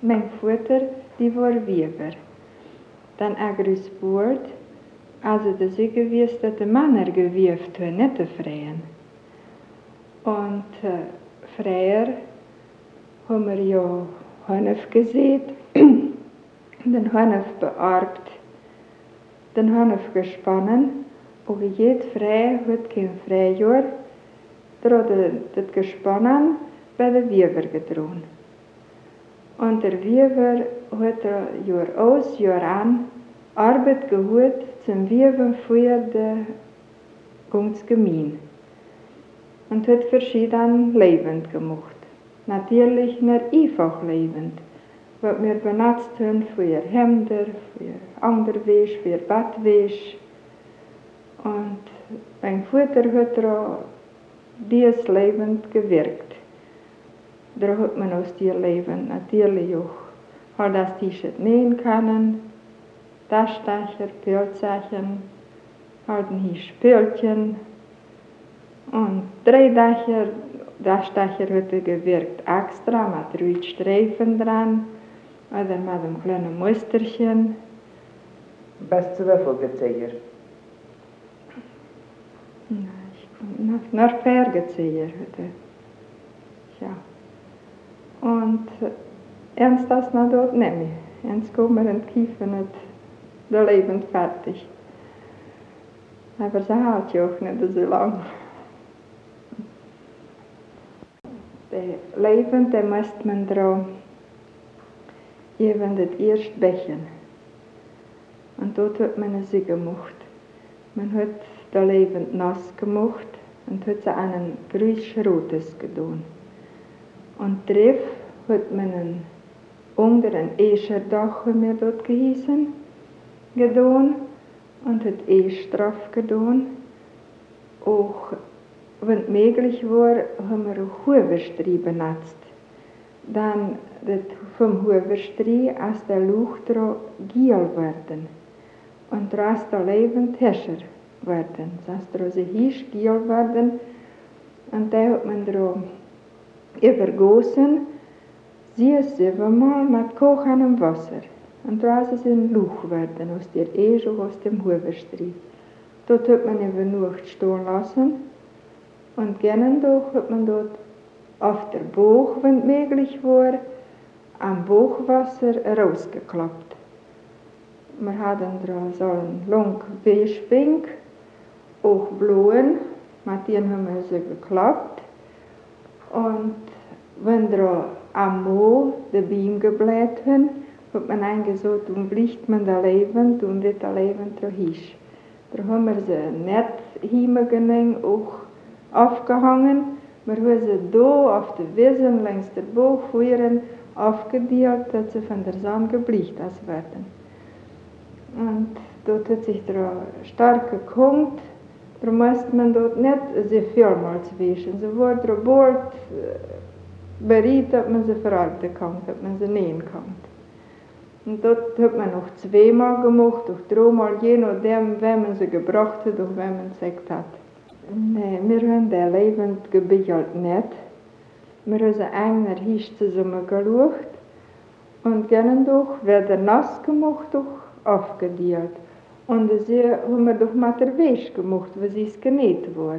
Mijn Vater, die war Weber. Dann agrus Boord, also de Siege wies, dat de Männer gewieft haben, nicht die Freien. Und äh, Freier haben wir ja Hanf gesät, den Hanf bearbt, den Hanf gespannen, und jed Frei hat kein Freijahr, der hat das gespannen bei der Weber gedrohen. Und der Weber hat er Jahr aus, Jahr an Arbeit geholt zum Weber für die Gemein. Und hat verschieden lebend gemacht. Natürlich nicht einfach lebend. Was wir benutzt haben für Hemder, für Anderwäsch, für Badwäsch. Und mein Vater hat er dieses lebend gewirkt. Da hat man aus dir Leben natürlich auch hat das T-Shirt nähen können, Taschentaschen, Pilzsachen, halten hier Spülchen und drei Dacher, Taschentaschen hat er gewirkt extra mit drei Streifen dran oder mit einem kleinen Musterchen. Best zu wieviel gezeier? Na, ich komme nach, nach hat er. Ja. Und ernst das na dort nehme. Ernst in Kiefer nicht der Leben fertig. Aber sie hält ja auch nicht so lang. Der Leben, der muss man dran eben das erste Bechen. Und dort hat man sie gemacht. Man hat das Leben nass gemacht und hat sie einen grüß-rotes getan. Und drauf hat man einen unter ein Escherdach haben wir dort gehießen, getan und hat Esch drauf getan. Auch wenn es möglich war, haben wir auch Huberstrie benutzt. Dann das vom Huberstrie aus der Luft giel werden und daraus der lebend Hescher werden. Das heißt, daraus hieß giel werden und da hat man darauf übergossen Zes siebenmal mit kochendem Wasser und daraus ist ein Luch werden aus der Ehe aus dem Huberstrie. Dort hat man über Nacht stehen lassen und gerne doch hat man dort auf der Bauch, wenn möglich war, am Bauchwasser rausgeklappt. Wir hatten da so einen langen Weißpink, auch blauen, mit denen haben wir sie geklappt. Und wenn da am Mo de Beam gebläht haben, hat man eingesagt, und blicht man da lebend und das lebend hisch. Da haben wir sie nicht hingegangen, auch aufgehangen. Wir haben sie da auf der Wiesen längs der Bauchfuhren aufgedealt, dass sie von der Sonne geblicht werden. Und dort hat sich der stark gekommen, da musste man dort nicht sehr vielmals wischen. So war der Bord bereit, dass man sie verarbeiten kann, dass man sie nähen kann. Und dort hat man noch zweimal gemacht, auch dreimal, je nachdem, wenn man sie gebracht hat, auch wenn man gesagt hat. Nein, wir haben den lebend gebichelt nicht. Wir haben sie einer Hisch zusammen geschaut und gerne doch, wird nass gemacht, doch aufgedealt. Und sie haben wir doch mit der Wäsche gemacht, was es genäht war.